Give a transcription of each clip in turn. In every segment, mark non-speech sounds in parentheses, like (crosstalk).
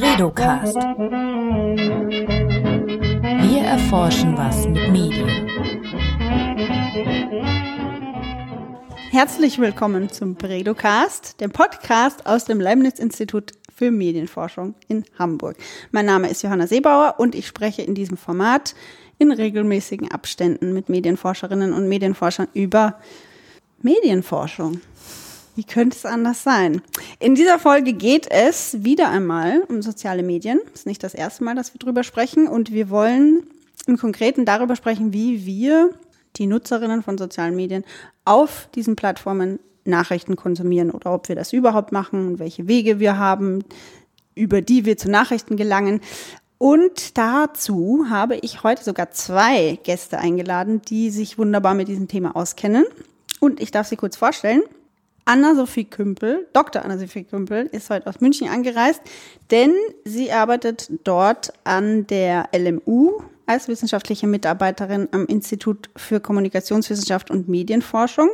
Bredocast. Wir erforschen was mit Medien. Herzlich willkommen zum Bredocast, dem Podcast aus dem Leibniz-Institut für Medienforschung in Hamburg. Mein Name ist Johanna Seebauer und ich spreche in diesem Format in regelmäßigen Abständen mit Medienforscherinnen und Medienforschern über Medienforschung. Wie könnte es anders sein? In dieser Folge geht es wieder einmal um soziale Medien. Das ist nicht das erste Mal, dass wir darüber sprechen. Und wir wollen im Konkreten darüber sprechen, wie wir, die Nutzerinnen von sozialen Medien, auf diesen Plattformen Nachrichten konsumieren oder ob wir das überhaupt machen und welche Wege wir haben, über die wir zu Nachrichten gelangen. Und dazu habe ich heute sogar zwei Gäste eingeladen, die sich wunderbar mit diesem Thema auskennen. Und ich darf sie kurz vorstellen. Anna-Sophie Kümpel, Dr. Anna-Sophie Kümpel, ist heute aus München angereist, denn sie arbeitet dort an der LMU als wissenschaftliche Mitarbeiterin am Institut für Kommunikationswissenschaft und Medienforschung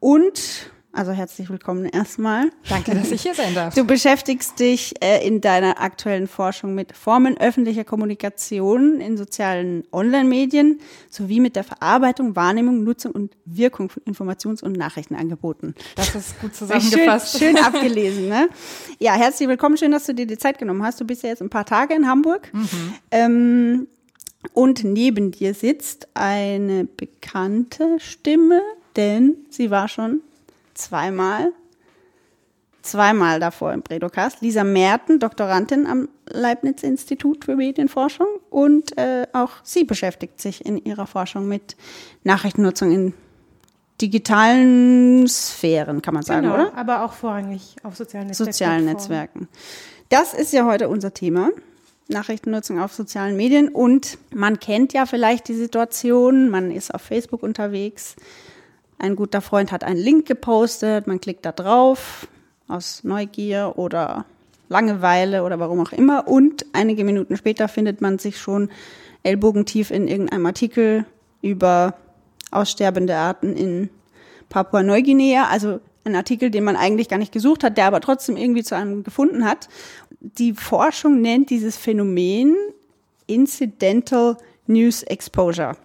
und also herzlich willkommen erstmal. Danke, dass ich hier sein darf. Du beschäftigst dich äh, in deiner aktuellen Forschung mit Formen öffentlicher Kommunikation in sozialen Online-Medien sowie mit der Verarbeitung, Wahrnehmung, Nutzung und Wirkung von Informations- und Nachrichtenangeboten. Das ist gut (laughs) zusammengefasst. Schön, schön (laughs) abgelesen, ne? Ja, herzlich willkommen. Schön, dass du dir die Zeit genommen hast. Du bist ja jetzt ein paar Tage in Hamburg. Mhm. Ähm, und neben dir sitzt eine bekannte Stimme, denn sie war schon zweimal, zweimal davor im Predocast. Lisa Merten, Doktorandin am Leibniz-Institut für Medienforschung und äh, auch sie beschäftigt sich in ihrer Forschung mit Nachrichtennutzung in digitalen Sphären, kann man sagen, genau, oder? aber auch vorrangig auf sozialen Netzwerken. Sozialen Netzwerken. Das ist ja heute unser Thema. Nachrichtennutzung auf sozialen Medien und man kennt ja vielleicht die Situation, man ist auf Facebook unterwegs, ein guter Freund hat einen Link gepostet, man klickt da drauf aus Neugier oder Langeweile oder warum auch immer und einige Minuten später findet man sich schon ellbogentief in irgendeinem Artikel über aussterbende Arten in Papua-Neuguinea, also ein Artikel, den man eigentlich gar nicht gesucht hat, der aber trotzdem irgendwie zu einem gefunden hat. Die Forschung nennt dieses Phänomen Incidental News Exposure.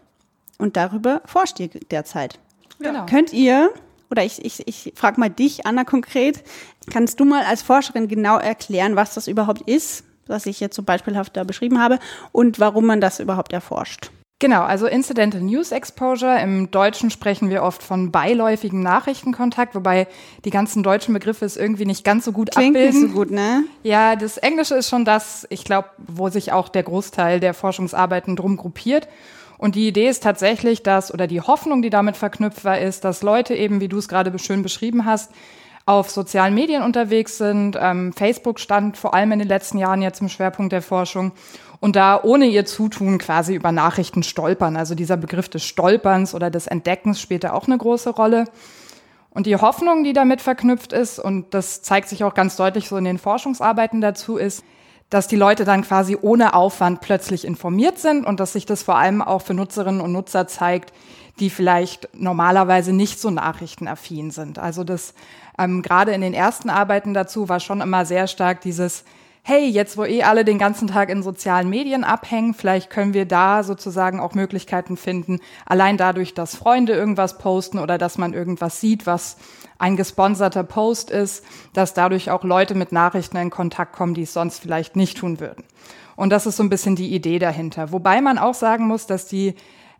Und darüber forscht ihr derzeit. Genau. Könnt ihr, oder ich, ich, ich frage mal dich, Anna, konkret, kannst du mal als Forscherin genau erklären, was das überhaupt ist, was ich jetzt so beispielhaft da beschrieben habe, und warum man das überhaupt erforscht? Genau, also Incidental News Exposure. Im Deutschen sprechen wir oft von beiläufigem Nachrichtenkontakt, wobei die ganzen deutschen Begriffe es irgendwie nicht ganz so gut Klingt abbilden. nicht so gut, ne? Ja, das Englische ist schon das, ich glaube, wo sich auch der Großteil der Forschungsarbeiten drum gruppiert. Und die Idee ist tatsächlich, dass, oder die Hoffnung, die damit verknüpft war, ist, dass Leute eben, wie du es gerade schön beschrieben hast, auf sozialen Medien unterwegs sind. Ähm, Facebook stand vor allem in den letzten Jahren jetzt im Schwerpunkt der Forschung und da ohne ihr Zutun quasi über Nachrichten stolpern. Also dieser Begriff des Stolperns oder des Entdeckens spielt da auch eine große Rolle. Und die Hoffnung, die damit verknüpft ist, und das zeigt sich auch ganz deutlich so in den Forschungsarbeiten dazu, ist, dass die Leute dann quasi ohne Aufwand plötzlich informiert sind und dass sich das vor allem auch für Nutzerinnen und Nutzer zeigt, die vielleicht normalerweise nicht so nachrichtenaffin sind. Also das ähm, gerade in den ersten Arbeiten dazu war schon immer sehr stark dieses hey, jetzt wo eh alle den ganzen Tag in sozialen Medien abhängen, vielleicht können wir da sozusagen auch Möglichkeiten finden, allein dadurch, dass Freunde irgendwas posten oder dass man irgendwas sieht, was ein gesponserter Post ist, dass dadurch auch Leute mit Nachrichten in Kontakt kommen, die es sonst vielleicht nicht tun würden. Und das ist so ein bisschen die Idee dahinter. Wobei man auch sagen muss, dass die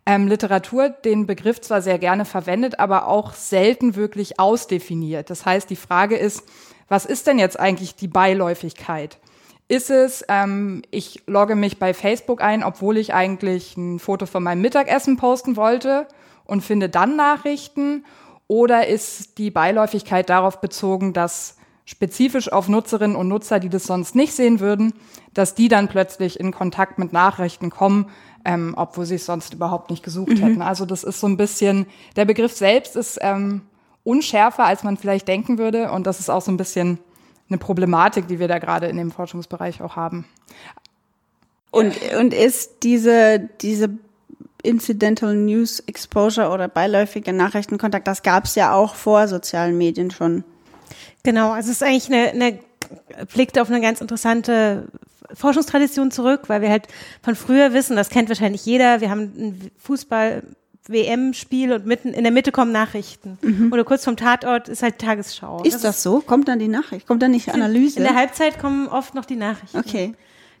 ähm, Literatur den Begriff zwar sehr gerne verwendet, aber auch selten wirklich ausdefiniert. Das heißt, die Frage ist, was ist denn jetzt eigentlich die Beiläufigkeit? Ist es, ähm, ich logge mich bei Facebook ein, obwohl ich eigentlich ein Foto von meinem Mittagessen posten wollte und finde dann Nachrichten? Oder ist die Beiläufigkeit darauf bezogen, dass spezifisch auf Nutzerinnen und Nutzer, die das sonst nicht sehen würden, dass die dann plötzlich in Kontakt mit Nachrichten kommen, ähm, obwohl sie es sonst überhaupt nicht gesucht mhm. hätten. Also das ist so ein bisschen, der Begriff selbst ist ähm, unschärfer, als man vielleicht denken würde. Und das ist auch so ein bisschen eine Problematik, die wir da gerade in dem Forschungsbereich auch haben. Und, und ist diese, diese Incidental News Exposure oder beiläufige Nachrichtenkontakt, das gab es ja auch vor sozialen Medien schon. Genau, also es ist eigentlich eine, eine blickt auf eine ganz interessante Forschungstradition zurück, weil wir halt von früher wissen, das kennt wahrscheinlich jeder, wir haben ein Fußball WM-Spiel und mitten in der Mitte kommen Nachrichten. Mhm. Oder kurz vom Tatort ist halt Tagesschau. Ist das, das so? Kommt dann die Nachricht? Kommt dann nicht Analyse? In der Halbzeit kommen oft noch die Nachrichten. Okay.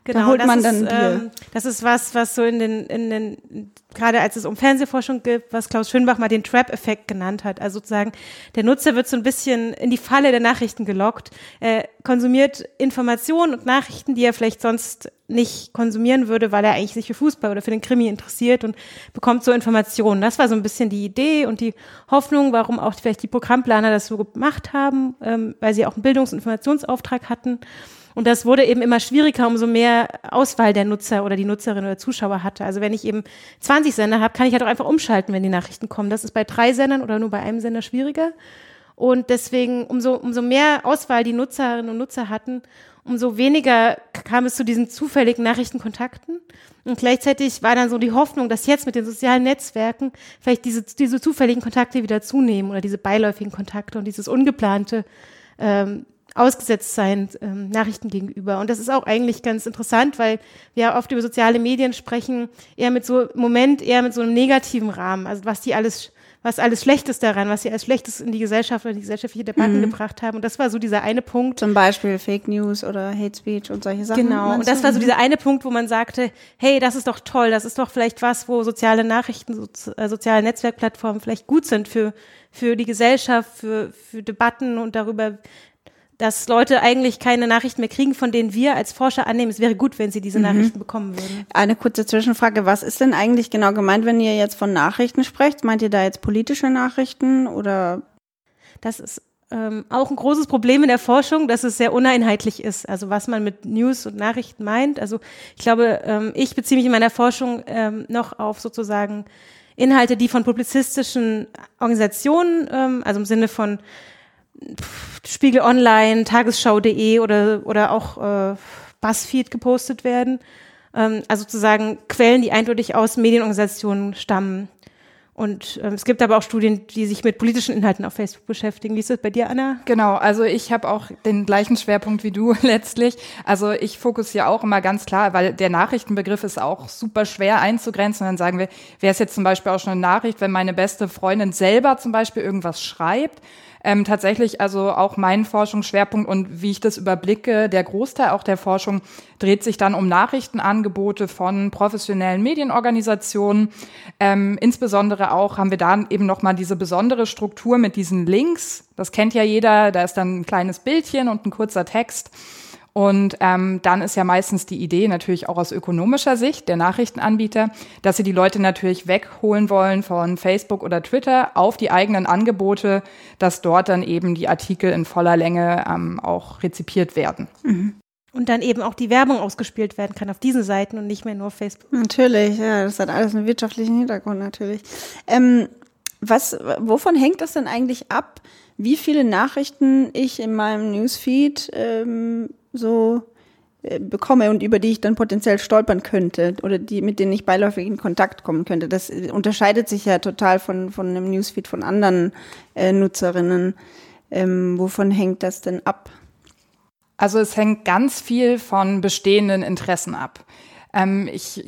Genau, da holt man das dann ist, Bier. ähm, das ist was, was so in den, in den, gerade als es um Fernsehforschung geht, was Klaus Schönbach mal den Trap-Effekt genannt hat. Also sozusagen, der Nutzer wird so ein bisschen in die Falle der Nachrichten gelockt. Er konsumiert Informationen und Nachrichten, die er vielleicht sonst nicht konsumieren würde, weil er eigentlich sich für Fußball oder für den Krimi interessiert und bekommt so Informationen. Das war so ein bisschen die Idee und die Hoffnung, warum auch vielleicht die Programmplaner das so gemacht haben, ähm, weil sie auch einen Bildungs- und Informationsauftrag hatten. Und das wurde eben immer schwieriger, umso mehr Auswahl der Nutzer oder die Nutzerin oder Zuschauer hatte. Also wenn ich eben 20 Sender habe, kann ich halt auch einfach umschalten, wenn die Nachrichten kommen. Das ist bei drei Sendern oder nur bei einem Sender schwieriger. Und deswegen, umso, umso mehr Auswahl die Nutzerinnen und Nutzer hatten, umso weniger kam es zu diesen zufälligen Nachrichtenkontakten. Und gleichzeitig war dann so die Hoffnung, dass jetzt mit den sozialen Netzwerken vielleicht diese, diese zufälligen Kontakte wieder zunehmen oder diese beiläufigen Kontakte und dieses ungeplante ähm, ausgesetzt sein ähm, Nachrichten gegenüber. Und das ist auch eigentlich ganz interessant, weil wir oft über soziale Medien sprechen, eher mit so im Moment eher mit so einem negativen Rahmen, also was die alles was alles Schlechtes daran, was sie als Schlechtes in die Gesellschaft oder die gesellschaftliche Debatten Mhm. gebracht haben. Und das war so dieser eine Punkt. Zum Beispiel Fake News oder Hate Speech und solche Sachen. Genau. Und das war so dieser eine Punkt, wo man sagte, hey, das ist doch toll, das ist doch vielleicht was, wo soziale Nachrichten, so, äh, soziale Netzwerkplattformen vielleicht gut sind für, für die Gesellschaft, für, für Debatten und darüber, dass Leute eigentlich keine Nachrichten mehr kriegen, von denen wir als Forscher annehmen, es wäre gut, wenn sie Mhm. diese Nachrichten bekommen würden. Eine kurze Zwischenfrage. Was ist denn eigentlich genau gemeint, wenn ihr jetzt von Nachrichten sprecht? Meint ihr da jetzt politische Nachrichten oder? Das ist ähm, auch ein großes Problem in der Forschung, dass es sehr uneinheitlich ist. Also was man mit News und Nachrichten meint. Also ich glaube, ähm, ich beziehe mich in meiner Forschung ähm, noch auf sozusagen Inhalte, die von publizistischen Organisationen, ähm, also im Sinne von Spiegel Online, Tagesschau.de oder, oder auch äh, Buzzfeed gepostet werden. Ähm, also sozusagen Quellen, die eindeutig aus Medienorganisationen stammen. Und ähm, es gibt aber auch Studien, die sich mit politischen Inhalten auf Facebook beschäftigen. Wie ist das bei dir, Anna? Genau, also ich habe auch den gleichen Schwerpunkt wie du (laughs) letztlich. Also ich fokussiere auch immer ganz klar, weil der Nachrichtenbegriff ist auch super schwer einzugrenzen. Dann sagen wir, wäre es jetzt zum Beispiel auch schon eine Nachricht, wenn meine beste Freundin selber zum Beispiel irgendwas schreibt. Ähm, tatsächlich also auch mein Forschungsschwerpunkt und wie ich das überblicke, der Großteil auch der Forschung dreht sich dann um Nachrichtenangebote von professionellen Medienorganisationen. Ähm, insbesondere auch haben wir da eben nochmal diese besondere Struktur mit diesen Links. Das kennt ja jeder, da ist dann ein kleines Bildchen und ein kurzer Text. Und ähm, dann ist ja meistens die Idee natürlich auch aus ökonomischer Sicht der Nachrichtenanbieter, dass sie die Leute natürlich wegholen wollen von Facebook oder Twitter auf die eigenen Angebote, dass dort dann eben die Artikel in voller Länge ähm, auch rezipiert werden. Und dann eben auch die Werbung ausgespielt werden kann auf diesen Seiten und nicht mehr nur auf Facebook. Natürlich, ja, das hat alles einen wirtschaftlichen Hintergrund natürlich. Ähm, was, wovon hängt das denn eigentlich ab, wie viele Nachrichten ich in meinem Newsfeed ähm, so äh, bekomme und über die ich dann potenziell stolpern könnte oder die, mit denen ich beiläufig in Kontakt kommen könnte. Das unterscheidet sich ja total von, von einem Newsfeed von anderen äh, Nutzerinnen. Ähm, wovon hängt das denn ab? Also es hängt ganz viel von bestehenden Interessen ab. Ähm, ich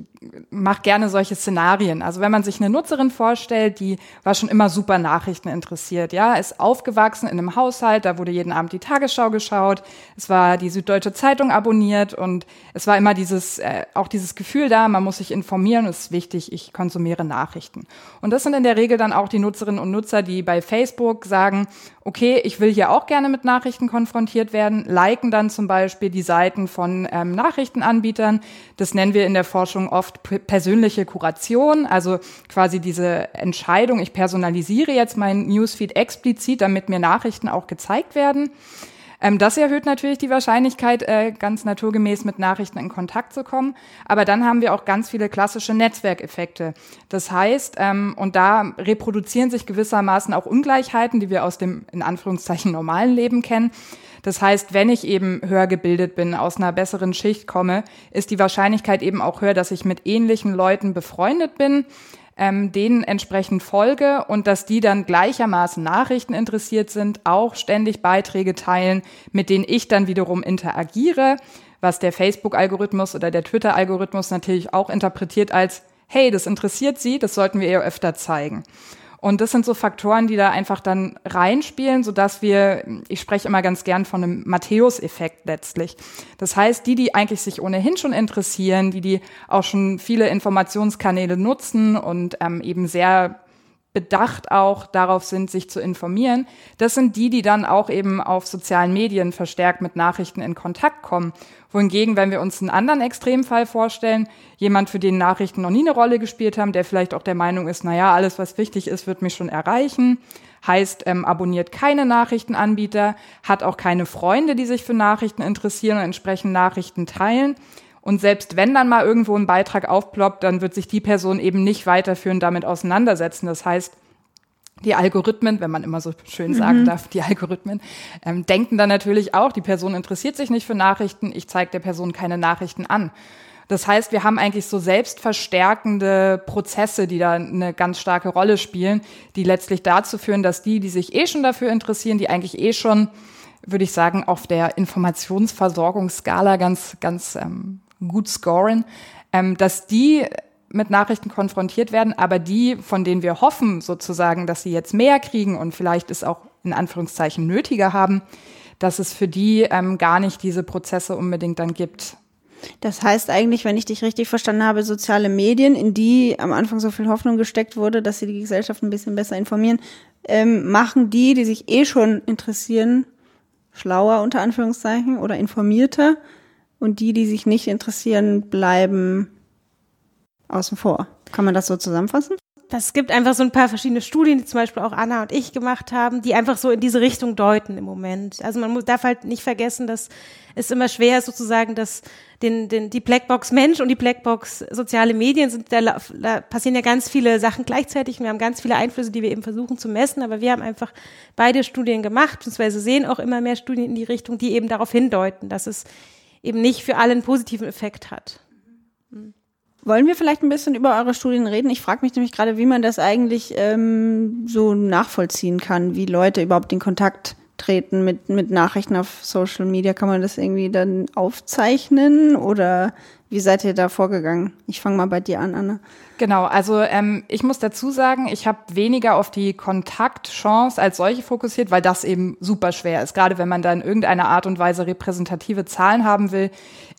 mache gerne solche Szenarien. Also wenn man sich eine Nutzerin vorstellt, die war schon immer super Nachrichten interessiert, ja, ist aufgewachsen in einem Haushalt, da wurde jeden Abend die Tagesschau geschaut, es war die Süddeutsche Zeitung abonniert und es war immer dieses, äh, auch dieses Gefühl da, man muss sich informieren, es ist wichtig, ich konsumiere Nachrichten. Und das sind in der Regel dann auch die Nutzerinnen und Nutzer, die bei Facebook sagen, okay, ich will hier auch gerne mit Nachrichten konfrontiert werden, liken dann zum Beispiel die Seiten von ähm, Nachrichtenanbietern. Das nennen wir in der Forschung oft persönliche Kuration, also quasi diese Entscheidung, ich personalisiere jetzt mein Newsfeed explizit, damit mir Nachrichten auch gezeigt werden. Ähm, das erhöht natürlich die Wahrscheinlichkeit, äh, ganz naturgemäß mit Nachrichten in Kontakt zu kommen. Aber dann haben wir auch ganz viele klassische Netzwerkeffekte. Das heißt, ähm, und da reproduzieren sich gewissermaßen auch Ungleichheiten, die wir aus dem in Anführungszeichen normalen Leben kennen. Das heißt, wenn ich eben höher gebildet bin, aus einer besseren Schicht komme, ist die Wahrscheinlichkeit eben auch höher, dass ich mit ähnlichen Leuten befreundet bin. Ähm, denen entsprechend folge und dass die dann gleichermaßen Nachrichten interessiert sind, auch ständig Beiträge teilen, mit denen ich dann wiederum interagiere, was der Facebook-Algorithmus oder der Twitter-Algorithmus natürlich auch interpretiert als, hey, das interessiert Sie, das sollten wir eher öfter zeigen. Und das sind so Faktoren, die da einfach dann reinspielen, so dass wir, ich spreche immer ganz gern von einem Matthäus-Effekt letztlich. Das heißt, die, die eigentlich sich ohnehin schon interessieren, die, die auch schon viele Informationskanäle nutzen und ähm, eben sehr bedacht auch darauf sind, sich zu informieren, das sind die, die dann auch eben auf sozialen Medien verstärkt mit Nachrichten in Kontakt kommen. Wohingegen, wenn wir uns einen anderen Extremfall vorstellen, jemand, für den Nachrichten noch nie eine Rolle gespielt haben, der vielleicht auch der Meinung ist, na ja, alles, was wichtig ist, wird mich schon erreichen, heißt, ähm, abonniert keine Nachrichtenanbieter, hat auch keine Freunde, die sich für Nachrichten interessieren und entsprechend Nachrichten teilen, und selbst wenn dann mal irgendwo ein Beitrag aufploppt, dann wird sich die Person eben nicht weiterführend damit auseinandersetzen. Das heißt, die Algorithmen, wenn man immer so schön sagen mhm. darf, die Algorithmen, ähm, denken dann natürlich auch, die Person interessiert sich nicht für Nachrichten, ich zeige der Person keine Nachrichten an. Das heißt, wir haben eigentlich so selbstverstärkende Prozesse, die da eine ganz starke Rolle spielen, die letztlich dazu führen, dass die, die sich eh schon dafür interessieren, die eigentlich eh schon, würde ich sagen, auf der Informationsversorgungsskala ganz, ganz ähm, gut scoren, ähm, dass die mit Nachrichten konfrontiert werden, aber die, von denen wir hoffen sozusagen, dass sie jetzt mehr kriegen und vielleicht es auch in Anführungszeichen nötiger haben, dass es für die ähm, gar nicht diese Prozesse unbedingt dann gibt. Das heißt eigentlich, wenn ich dich richtig verstanden habe, soziale Medien, in die am Anfang so viel Hoffnung gesteckt wurde, dass sie die Gesellschaft ein bisschen besser informieren, ähm, machen die, die sich eh schon interessieren, schlauer unter Anführungszeichen oder informierter und die, die sich nicht interessieren, bleiben außen vor. Kann man das so zusammenfassen? Das gibt einfach so ein paar verschiedene Studien, die zum Beispiel auch Anna und ich gemacht haben, die einfach so in diese Richtung deuten im Moment. Also man muss, darf halt nicht vergessen, dass es immer schwer ist, sozusagen, dass den, den, die Blackbox Mensch und die Blackbox soziale Medien sind, da, da passieren ja ganz viele Sachen gleichzeitig. Wir haben ganz viele Einflüsse, die wir eben versuchen zu messen, aber wir haben einfach beide Studien gemacht, beziehungsweise sehen auch immer mehr Studien in die Richtung, die eben darauf hindeuten, dass es eben nicht für alle einen positiven Effekt hat. Wollen wir vielleicht ein bisschen über eure Studien reden? Ich frage mich nämlich gerade, wie man das eigentlich ähm, so nachvollziehen kann, wie Leute überhaupt in Kontakt treten mit, mit Nachrichten auf Social Media. Kann man das irgendwie dann aufzeichnen oder wie seid ihr da vorgegangen? Ich fange mal bei dir an, Anna. Genau, also ähm, ich muss dazu sagen, ich habe weniger auf die Kontaktchance als solche fokussiert, weil das eben super schwer ist. Gerade wenn man da in irgendeiner Art und Weise repräsentative Zahlen haben will,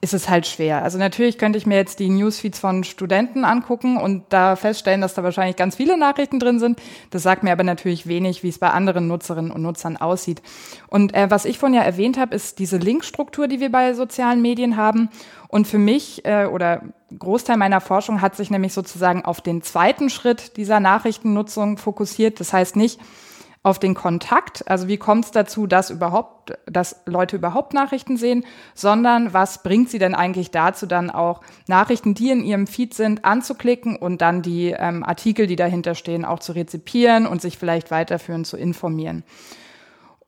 ist es halt schwer. Also natürlich könnte ich mir jetzt die Newsfeeds von Studenten angucken und da feststellen, dass da wahrscheinlich ganz viele Nachrichten drin sind. Das sagt mir aber natürlich wenig, wie es bei anderen Nutzerinnen und Nutzern aussieht. Und äh, was ich vorhin ja erwähnt habe, ist diese Linkstruktur, die wir bei sozialen Medien haben. Und für mich äh, oder Großteil meiner Forschung hat sich nämlich sozusagen auf den zweiten Schritt dieser Nachrichtennutzung fokussiert. Das heißt nicht auf den Kontakt, also wie kommt es dazu, dass überhaupt, dass Leute überhaupt Nachrichten sehen, sondern was bringt sie denn eigentlich dazu, dann auch Nachrichten, die in ihrem Feed sind, anzuklicken und dann die ähm, Artikel, die dahinter stehen, auch zu rezipieren und sich vielleicht weiterführend zu informieren.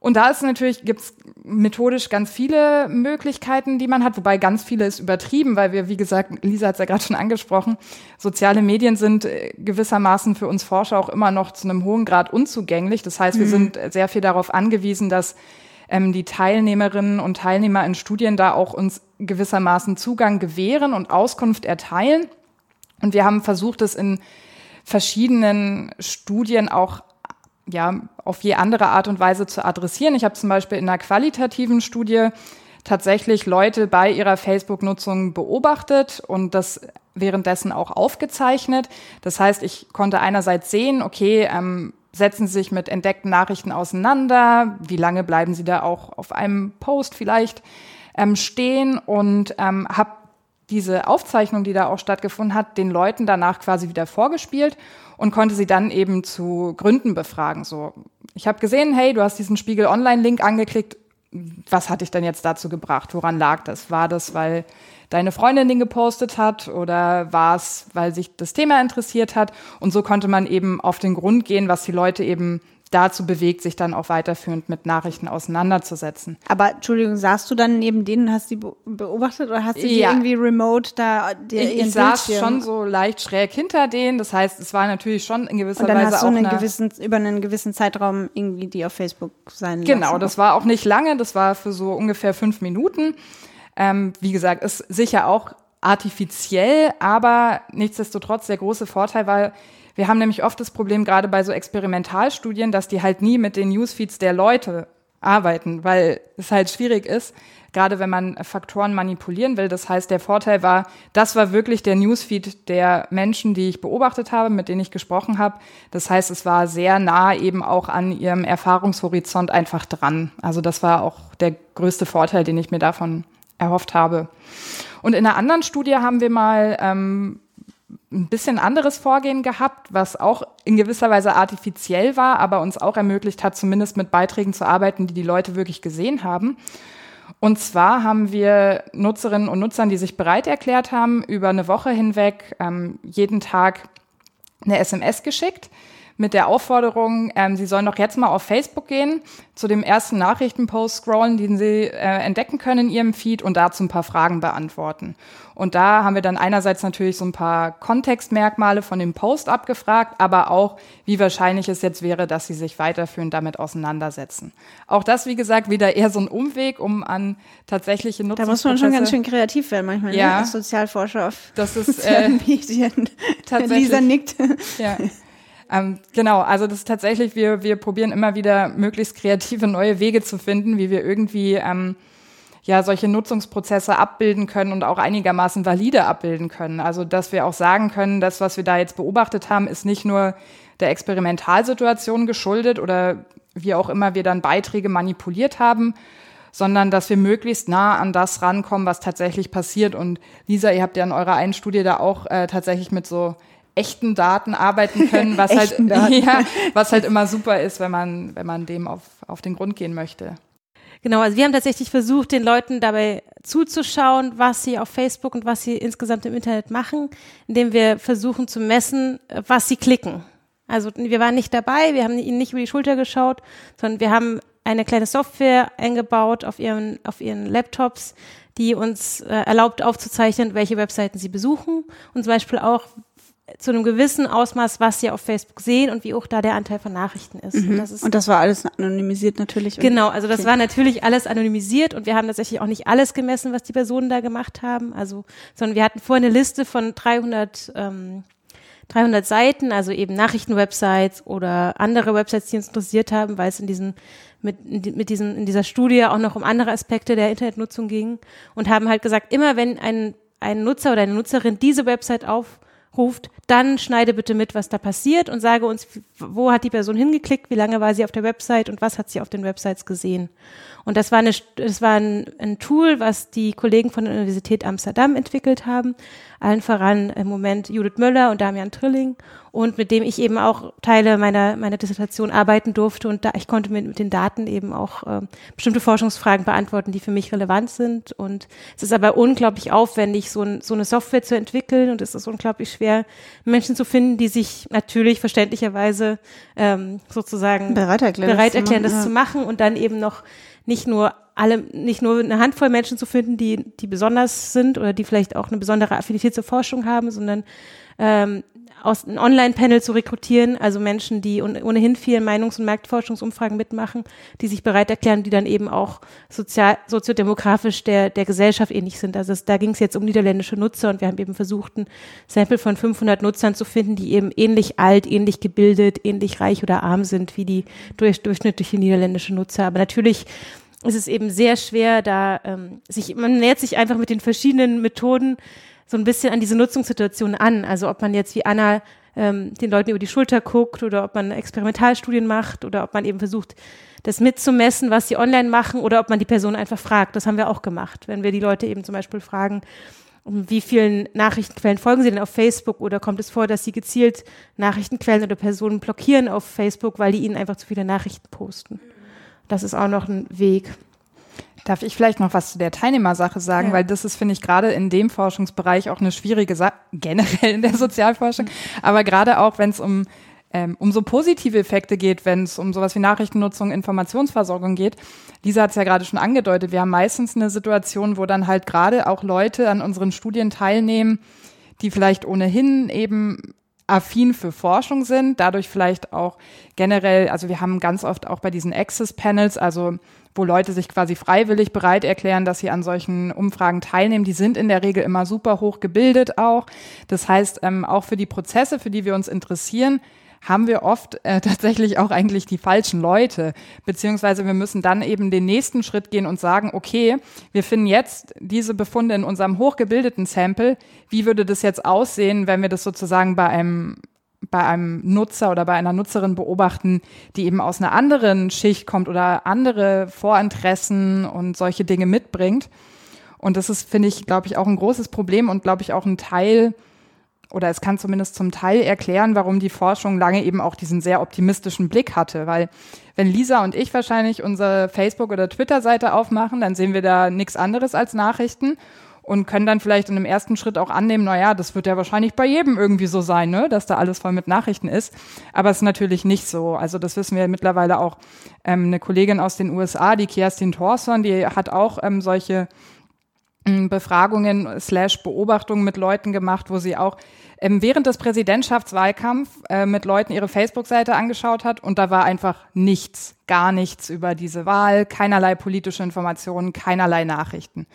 Und da ist natürlich, gibt's methodisch ganz viele Möglichkeiten, die man hat, wobei ganz viele ist übertrieben, weil wir, wie gesagt, Lisa hat es ja gerade schon angesprochen, soziale Medien sind äh, gewissermaßen für uns Forscher auch immer noch zu einem hohen Grad unzugänglich. Das heißt, wir mhm. sind sehr viel darauf angewiesen, dass ähm, die Teilnehmerinnen und Teilnehmer in Studien da auch uns gewissermaßen Zugang gewähren und Auskunft erteilen. Und wir haben versucht, es in verschiedenen Studien auch ja, auf je andere Art und Weise zu adressieren. Ich habe zum Beispiel in einer qualitativen Studie tatsächlich Leute bei ihrer Facebook-Nutzung beobachtet und das währenddessen auch aufgezeichnet. Das heißt, ich konnte einerseits sehen, okay, ähm, setzen Sie sich mit entdeckten Nachrichten auseinander, wie lange bleiben Sie da auch auf einem Post vielleicht ähm, stehen und ähm, habe diese Aufzeichnung, die da auch stattgefunden hat, den Leuten danach quasi wieder vorgespielt und konnte sie dann eben zu Gründen befragen. So, ich habe gesehen, hey, du hast diesen Spiegel Online-Link angeklickt. Was hat dich denn jetzt dazu gebracht? Woran lag das? War das, weil deine Freundin den gepostet hat oder war es, weil sich das Thema interessiert hat? Und so konnte man eben auf den Grund gehen, was die Leute eben dazu bewegt, sich dann auch weiterführend mit Nachrichten auseinanderzusetzen. Aber Entschuldigung, saßt du dann neben denen und hast die beobachtet oder hast du die Ja. irgendwie remote da dir Ich, ich saß Bildschirm- schon so leicht schräg hinter denen. Das heißt, es war natürlich schon in gewisser und dann Weise hast du auch einen eine, gewissen, über einen gewissen Zeitraum irgendwie die auf Facebook sein Genau, lassen. das war auch nicht lange, das war für so ungefähr fünf Minuten. Ähm, wie gesagt, ist sicher auch artifiziell, aber nichtsdestotrotz der große Vorteil war, wir haben nämlich oft das Problem, gerade bei so Experimentalstudien, dass die halt nie mit den Newsfeeds der Leute arbeiten, weil es halt schwierig ist, gerade wenn man Faktoren manipulieren will. Das heißt, der Vorteil war, das war wirklich der Newsfeed der Menschen, die ich beobachtet habe, mit denen ich gesprochen habe. Das heißt, es war sehr nah eben auch an ihrem Erfahrungshorizont einfach dran. Also das war auch der größte Vorteil, den ich mir davon erhofft habe. Und in einer anderen Studie haben wir mal ähm, ein bisschen anderes Vorgehen gehabt, was auch in gewisser Weise artifiziell war, aber uns auch ermöglicht hat, zumindest mit Beiträgen zu arbeiten, die die Leute wirklich gesehen haben. Und zwar haben wir Nutzerinnen und Nutzern, die sich bereit erklärt haben, über eine Woche hinweg ähm, jeden Tag eine SMS geschickt mit der Aufforderung, ähm, sie sollen doch jetzt mal auf Facebook gehen, zu dem ersten Nachrichtenpost scrollen, den sie äh, entdecken können in ihrem Feed und dazu ein paar Fragen beantworten. Und da haben wir dann einerseits natürlich so ein paar Kontextmerkmale von dem Post abgefragt, aber auch, wie wahrscheinlich es jetzt wäre, dass sie sich weiterführend damit auseinandersetzen. Auch das, wie gesagt, wieder eher so ein Umweg, um an tatsächliche Da Nutzungsprozesse... muss man schon ganz schön kreativ werden manchmal, Ja. ne? als Sozialforscher auf Das ist, (laughs) äh, Medien. tatsächlich- Lisa nickt. Ja. (laughs) Ähm, genau, also das ist tatsächlich, wir, wir probieren immer wieder möglichst kreative neue Wege zu finden, wie wir irgendwie ähm, ja solche Nutzungsprozesse abbilden können und auch einigermaßen valide abbilden können. Also dass wir auch sagen können, das, was wir da jetzt beobachtet haben, ist nicht nur der Experimentalsituation geschuldet oder wie auch immer wir dann Beiträge manipuliert haben, sondern dass wir möglichst nah an das rankommen, was tatsächlich passiert. Und Lisa, ihr habt ja in eurer einen Studie da auch äh, tatsächlich mit so echten Daten arbeiten können, was (laughs) halt, (laughs) ja, was halt immer super ist, wenn man, wenn man dem auf, auf den Grund gehen möchte. Genau, also wir haben tatsächlich versucht, den Leuten dabei zuzuschauen, was sie auf Facebook und was sie insgesamt im Internet machen, indem wir versuchen zu messen, was sie klicken. Also wir waren nicht dabei, wir haben ihnen nicht über die Schulter geschaut, sondern wir haben eine kleine Software eingebaut auf ihren, auf ihren Laptops, die uns äh, erlaubt aufzuzeichnen, welche Webseiten sie besuchen und zum Beispiel auch zu einem gewissen Ausmaß, was sie auf Facebook sehen und wie hoch da der Anteil von Nachrichten ist. Und das ist Und das war alles anonymisiert natürlich. Genau, also das Okay. war natürlich alles anonymisiert und wir haben tatsächlich auch nicht alles gemessen, was die Personen da gemacht haben. Also, sondern wir hatten vorher eine Liste von 300, ähm, 300 Seiten, also eben Nachrichtenwebsites oder andere Websites, die uns interessiert haben, weil es in diesen mit, mit diesen, in dieser Studie auch noch um andere Aspekte der Internetnutzung ging und haben halt gesagt, immer wenn ein, ein Nutzer oder eine Nutzerin diese Website aufruft, dann schneide bitte mit, was da passiert und sage uns, wo hat die Person hingeklickt, wie lange war sie auf der Website und was hat sie auf den Websites gesehen. Und das war, eine, das war ein, ein Tool, was die Kollegen von der Universität Amsterdam entwickelt haben, allen voran im Moment Judith Möller und Damian Trilling. Und mit dem ich eben auch Teile meiner, meiner Dissertation arbeiten durfte. Und da, ich konnte mit, mit den Daten eben auch äh, bestimmte Forschungsfragen beantworten, die für mich relevant sind. Und es ist aber unglaublich aufwendig, so, ein, so eine Software zu entwickeln. Und es ist unglaublich schwer, Menschen zu finden, die sich natürlich verständlicherweise ähm, sozusagen Bereit erklären, das bereit zu erklären, machen, das ja. zu machen und dann eben noch nicht nur alle, nicht nur eine Handvoll Menschen zu finden, die, die besonders sind oder die vielleicht auch eine besondere Affinität zur Forschung haben, sondern ähm, aus einem Online-Panel zu rekrutieren, also Menschen, die ohne- ohnehin vielen Meinungs- und Marktforschungsumfragen mitmachen, die sich bereit erklären, die dann eben auch sozial, soziodemografisch der, der Gesellschaft ähnlich sind. Also es, da ging es jetzt um niederländische Nutzer und wir haben eben versucht, ein Sample von 500 Nutzern zu finden, die eben ähnlich alt, ähnlich gebildet, ähnlich reich oder arm sind wie die durch, durchschnittliche niederländische Nutzer. Aber natürlich ist es eben sehr schwer, da ähm, sich, man nähert sich einfach mit den verschiedenen Methoden so ein bisschen an diese Nutzungssituation an. Also ob man jetzt wie Anna ähm, den Leuten über die Schulter guckt oder ob man Experimentalstudien macht oder ob man eben versucht, das mitzumessen, was sie online machen oder ob man die Person einfach fragt. Das haben wir auch gemacht. Wenn wir die Leute eben zum Beispiel fragen, um wie vielen Nachrichtenquellen folgen sie denn auf Facebook oder kommt es vor, dass sie gezielt Nachrichtenquellen oder Personen blockieren auf Facebook, weil die ihnen einfach zu viele Nachrichten posten. Das ist auch noch ein Weg. Darf ich vielleicht noch was zu der Teilnehmersache sagen, Ja. weil das ist, finde ich, gerade in dem Forschungsbereich auch eine schwierige Sache, (laughs) generell in der Sozialforschung, aber gerade auch, wenn es um ähm, um so positive Effekte geht, wenn es um sowas wie Nachrichtennutzung, Informationsversorgung geht. Lisa hat es ja gerade schon angedeutet. Wir haben meistens eine Situation, wo dann halt gerade auch Leute an unseren Studien teilnehmen, die vielleicht ohnehin eben affin für Forschung sind, dadurch vielleicht auch generell, also wir haben ganz oft auch bei diesen Access Panels, also wo Leute sich quasi freiwillig bereit erklären, dass sie an solchen Umfragen teilnehmen, die sind in der Regel immer super hoch gebildet auch. Das heißt, ähm, auch für die Prozesse, für die wir uns interessieren, haben wir oft äh, (laughs) tatsächlich auch eigentlich die falschen Leute, beziehungsweise wir müssen dann eben den nächsten Schritt gehen und sagen, okay, wir finden jetzt diese Befunde in unserem hochgebildeten Sample. Wie würde das jetzt aussehen, wenn wir das sozusagen bei einem bei einem Nutzer oder bei einer Nutzerin beobachten, die eben aus einer anderen Schicht kommt oder andere Vorinteressen und solche Dinge mitbringt. Und das ist, finde ich, glaube ich, auch ein großes Problem und, glaube ich, auch ein Teil oder es kann zumindest zum Teil erklären, warum die Forschung lange eben auch diesen sehr optimistischen Blick hatte. Weil wenn Lisa und ich wahrscheinlich unsere Facebook- oder Twitter-Seite aufmachen, dann sehen wir da nichts anderes als Nachrichten und können dann vielleicht in einem ersten Schritt auch annehmen, na ja, das wird ja wahrscheinlich bei jedem irgendwie so sein, ne, dass da alles voll mit Nachrichten ist. Aber es ist natürlich nicht so. Also das wissen wir mittlerweile auch. Ähm, eine Kollegin aus den USA, die Kerstin Thorson, die hat auch ähm, solche Befragungen slash Beobachtungen mit Leuten gemacht, wo sie auch ähm, während des Präsidentschaftswahlkampfs äh, mit Leuten ihre Facebook-Seite angeschaut hat und da war einfach nichts, gar nichts über diese Wahl, keinerlei politische Informationen, keinerlei Nachrichten.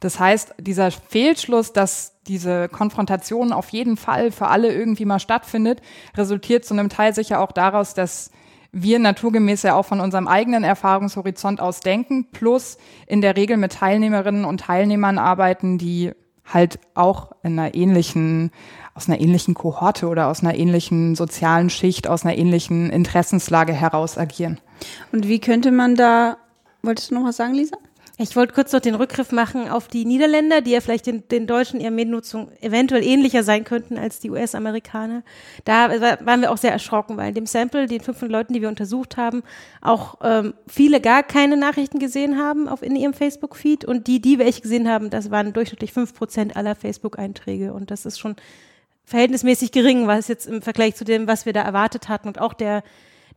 Das heißt, dieser Fehlschluss, dass diese Konfrontation auf jeden Fall für alle irgendwie mal stattfindet, resultiert zu einem Teil sicher auch daraus, dass wir naturgemäß ja auch von unserem eigenen Erfahrungshorizont aus denken, plus in der Regel mit Teilnehmerinnen und Teilnehmern arbeiten, die halt auch in einer ähnlichen, aus einer ähnlichen Kohorte oder aus einer ähnlichen sozialen Schicht, aus einer ähnlichen Interessenslage heraus agieren. Und wie könnte man da, wolltest du noch was sagen, Lisa? Ich wollte kurz noch den Rückgriff machen auf die Niederländer, die ja vielleicht den, den Deutschen ihrer Mediennutzung eventuell ähnlicher sein könnten als die US-Amerikaner. Da waren wir auch sehr erschrocken, weil in dem Sample, den 500 Leuten, die wir untersucht haben, auch ähm, viele gar keine Nachrichten gesehen haben auf in ihrem Facebook-Feed. Und die, die welche gesehen haben, das waren durchschnittlich fünf Prozent aller Facebook-Einträge. Und das ist schon verhältnismäßig gering, was jetzt im Vergleich zu dem, was wir da erwartet hatten. Und auch der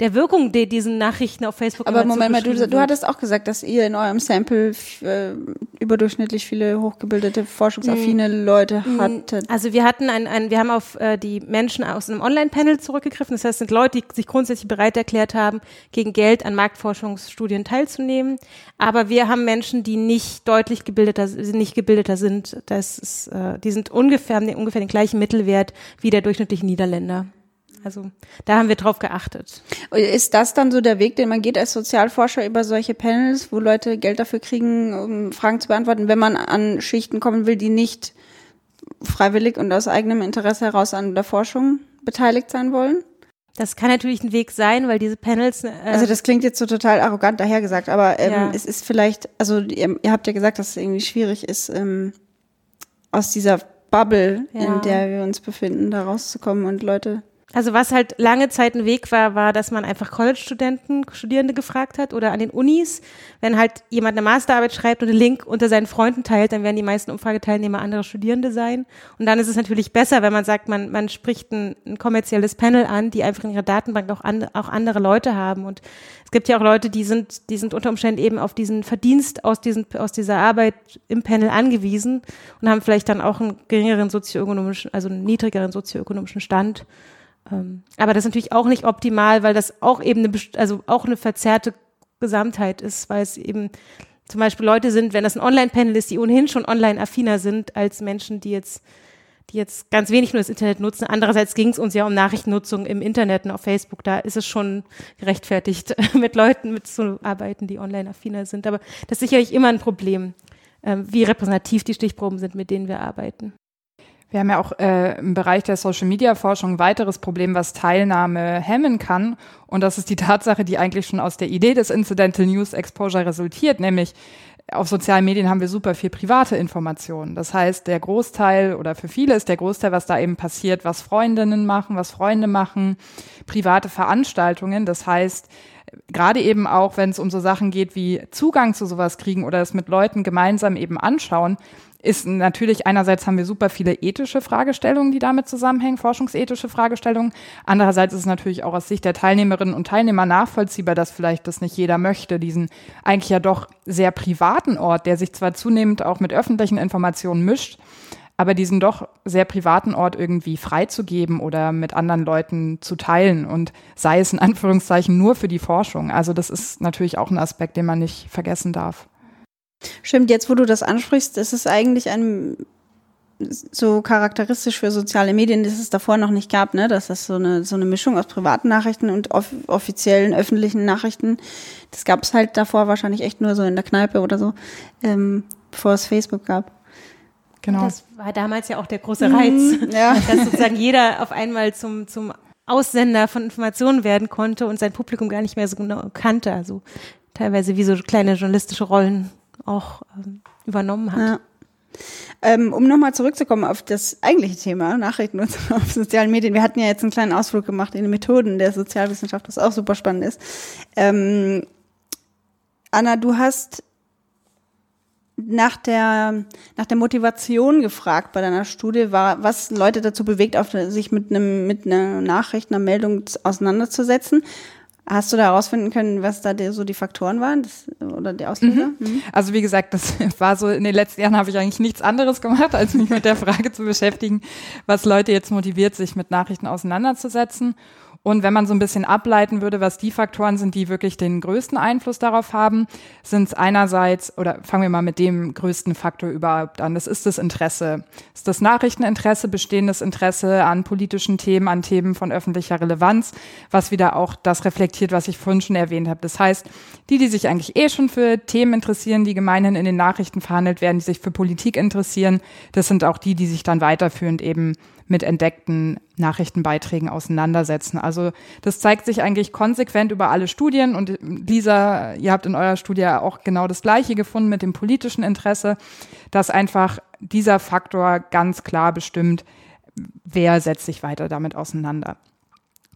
der Wirkung, die diesen Nachrichten auf Facebook Aber Moment mal, du, du hattest auch gesagt, dass ihr in eurem Sample äh, überdurchschnittlich viele hochgebildete, forschungsaffine mhm. Leute hattet. Also wir hatten ein, ein wir haben auf äh, die Menschen aus einem Online-Panel zurückgegriffen. Das heißt, es sind Leute, die sich grundsätzlich bereit erklärt haben, gegen Geld an Marktforschungsstudien teilzunehmen. Aber wir haben Menschen, die nicht deutlich gebildeter, nicht gebildeter sind. Das ist, äh, die sind ungefähr, haben den, ungefähr den gleichen Mittelwert wie der durchschnittliche Niederländer. Also da haben wir drauf geachtet. Ist das dann so der Weg, den man geht als Sozialforscher über solche Panels, wo Leute Geld dafür kriegen, um Fragen zu beantworten, wenn man an Schichten kommen will, die nicht freiwillig und aus eigenem Interesse heraus an der Forschung beteiligt sein wollen? Das kann natürlich ein Weg sein, weil diese Panels. Äh also das klingt jetzt so total arrogant dahergesagt, aber ähm, ja. es ist vielleicht, also ihr, ihr, habt ja gesagt, dass es irgendwie schwierig ist, ähm, aus dieser Bubble, ja. in der wir uns befinden, da rauszukommen und Leute also was halt lange Zeit ein Weg war, war, dass man einfach College-Studenten, Studierende gefragt hat oder an den Unis. Wenn halt jemand eine Masterarbeit schreibt und einen Link unter seinen Freunden teilt, dann werden die meisten Umfrageteilnehmer andere Studierende sein. Und dann ist es natürlich besser, wenn man sagt, man, man spricht ein, ein kommerzielles Panel an, die einfach in ihrer Datenbank auch, an, auch andere Leute haben. Und es gibt ja auch Leute, die sind, die sind unter Umständen eben auf diesen Verdienst aus, diesen, aus dieser Arbeit im Panel angewiesen und haben vielleicht dann auch einen geringeren sozioökonomischen, also einen niedrigeren sozioökonomischen Stand. Ähm, aber das ist natürlich auch nicht optimal, weil das auch eben eine, also auch eine verzerrte Gesamtheit ist, weil es eben zum Beispiel Leute sind, wenn das ein Online-Panel ist, die ohnehin schon online-affiner sind als Menschen, die jetzt, die jetzt ganz wenig nur das Internet nutzen. Andererseits ging es uns ja um Nachrichtennutzung im Internet und auf Facebook. Da ist es schon gerechtfertigt, (laughs) mit Leuten mitzuarbeiten, die online-affiner sind. Aber das ist sicherlich immer ein Problem, ähm, wie repräsentativ die Stichproben sind, mit denen wir arbeiten. Wir haben ja auch äh, im Bereich der Social-Media-Forschung ein weiteres Problem, was Teilnahme hemmen kann. Und das ist die Tatsache, die eigentlich schon aus der Idee des Incidental News Exposure resultiert, nämlich auf sozialen Medien haben wir super viel private Informationen. Das heißt, der Großteil oder für viele ist der Großteil, was da eben passiert, was Freundinnen machen, was Freunde machen, private Veranstaltungen. Das heißt, gerade eben auch, wenn es um so Sachen geht wie Zugang zu sowas kriegen oder es mit Leuten gemeinsam eben anschauen, ist natürlich einerseits haben wir super viele ethische Fragestellungen, die damit zusammenhängen, forschungsethische Fragestellungen. Andererseits ist es natürlich auch aus Sicht der Teilnehmerinnen und Teilnehmer nachvollziehbar, dass vielleicht das nicht jeder möchte, diesen eigentlich ja doch sehr privaten Ort, der sich zwar zunehmend auch mit öffentlichen Informationen mischt, aber diesen doch sehr privaten Ort irgendwie freizugeben oder mit anderen Leuten zu teilen und sei es in Anführungszeichen nur für die Forschung. Also das ist natürlich auch ein Aspekt, den man nicht vergessen darf. Stimmt, jetzt wo du das ansprichst, ist es eigentlich ein so charakteristisch für soziale Medien, dass es davor noch nicht gab, ne? Dass das so eine so eine Mischung aus privaten Nachrichten und off offiziellen öffentlichen Nachrichten. Das gab es halt davor wahrscheinlich echt nur so in der Kneipe oder so, ähm, bevor es Facebook gab. Genau. Das war damals ja auch der große Reiz, mhm, ja. (laughs) dass sozusagen jeder auf einmal zum, zum Aussender von Informationen werden konnte und sein Publikum gar nicht mehr so genau kannte. Also teilweise wie so kleine journalistische Rollen auch ähm, übernommen hat. Ja. Ähm, um nochmal zurückzukommen auf das eigentliche Thema, Nachrichten und (laughs) auf sozialen Medien. Wir hatten ja jetzt einen kleinen Ausflug gemacht in die Methoden der Sozialwissenschaft, was auch super spannend ist. Ähm, Anna, du hast nach der, nach der Motivation gefragt bei deiner Studie, war, was Leute dazu bewegt, auf, sich mit einem, mit einer Nachricht, einer Meldung auseinanderzusetzen. Hast du da herausfinden können, was da die, so die Faktoren waren das, oder die Auslöser? Mhm. Mhm. Also wie gesagt, das (laughs) war so, in den letzten Jahren habe ich eigentlich nichts anderes gemacht, als mich mit der (laughs) Frage zu beschäftigen, was Leute jetzt motiviert, sich mit Nachrichten auseinanderzusetzen. Und wenn man so ein bisschen ableiten würde, was die Faktoren sind, die wirklich den größten Einfluss darauf haben, sind es einerseits, oder fangen wir mal mit dem größten Faktor überhaupt an, das ist das Interesse. Das ist das Nachrichteninteresse, bestehendes Interesse an politischen Themen, an Themen von öffentlicher Relevanz, was wieder auch das reflektiert, was ich vorhin schon erwähnt habe. Das heißt, die, die sich eigentlich eh schon für Themen interessieren, die gemeinhin in den Nachrichten verhandelt werden, die sich für Politik interessieren, das sind auch die, die sich dann weiterführend eben mit entdeckten Nachrichtenbeiträgen auseinandersetzen. Also das zeigt sich eigentlich konsequent über alle Studien und Lisa, ihr habt in eurer Studie auch genau das Gleiche gefunden mit dem politischen Interesse, dass einfach dieser Faktor ganz klar bestimmt, wer setzt sich weiter damit auseinander.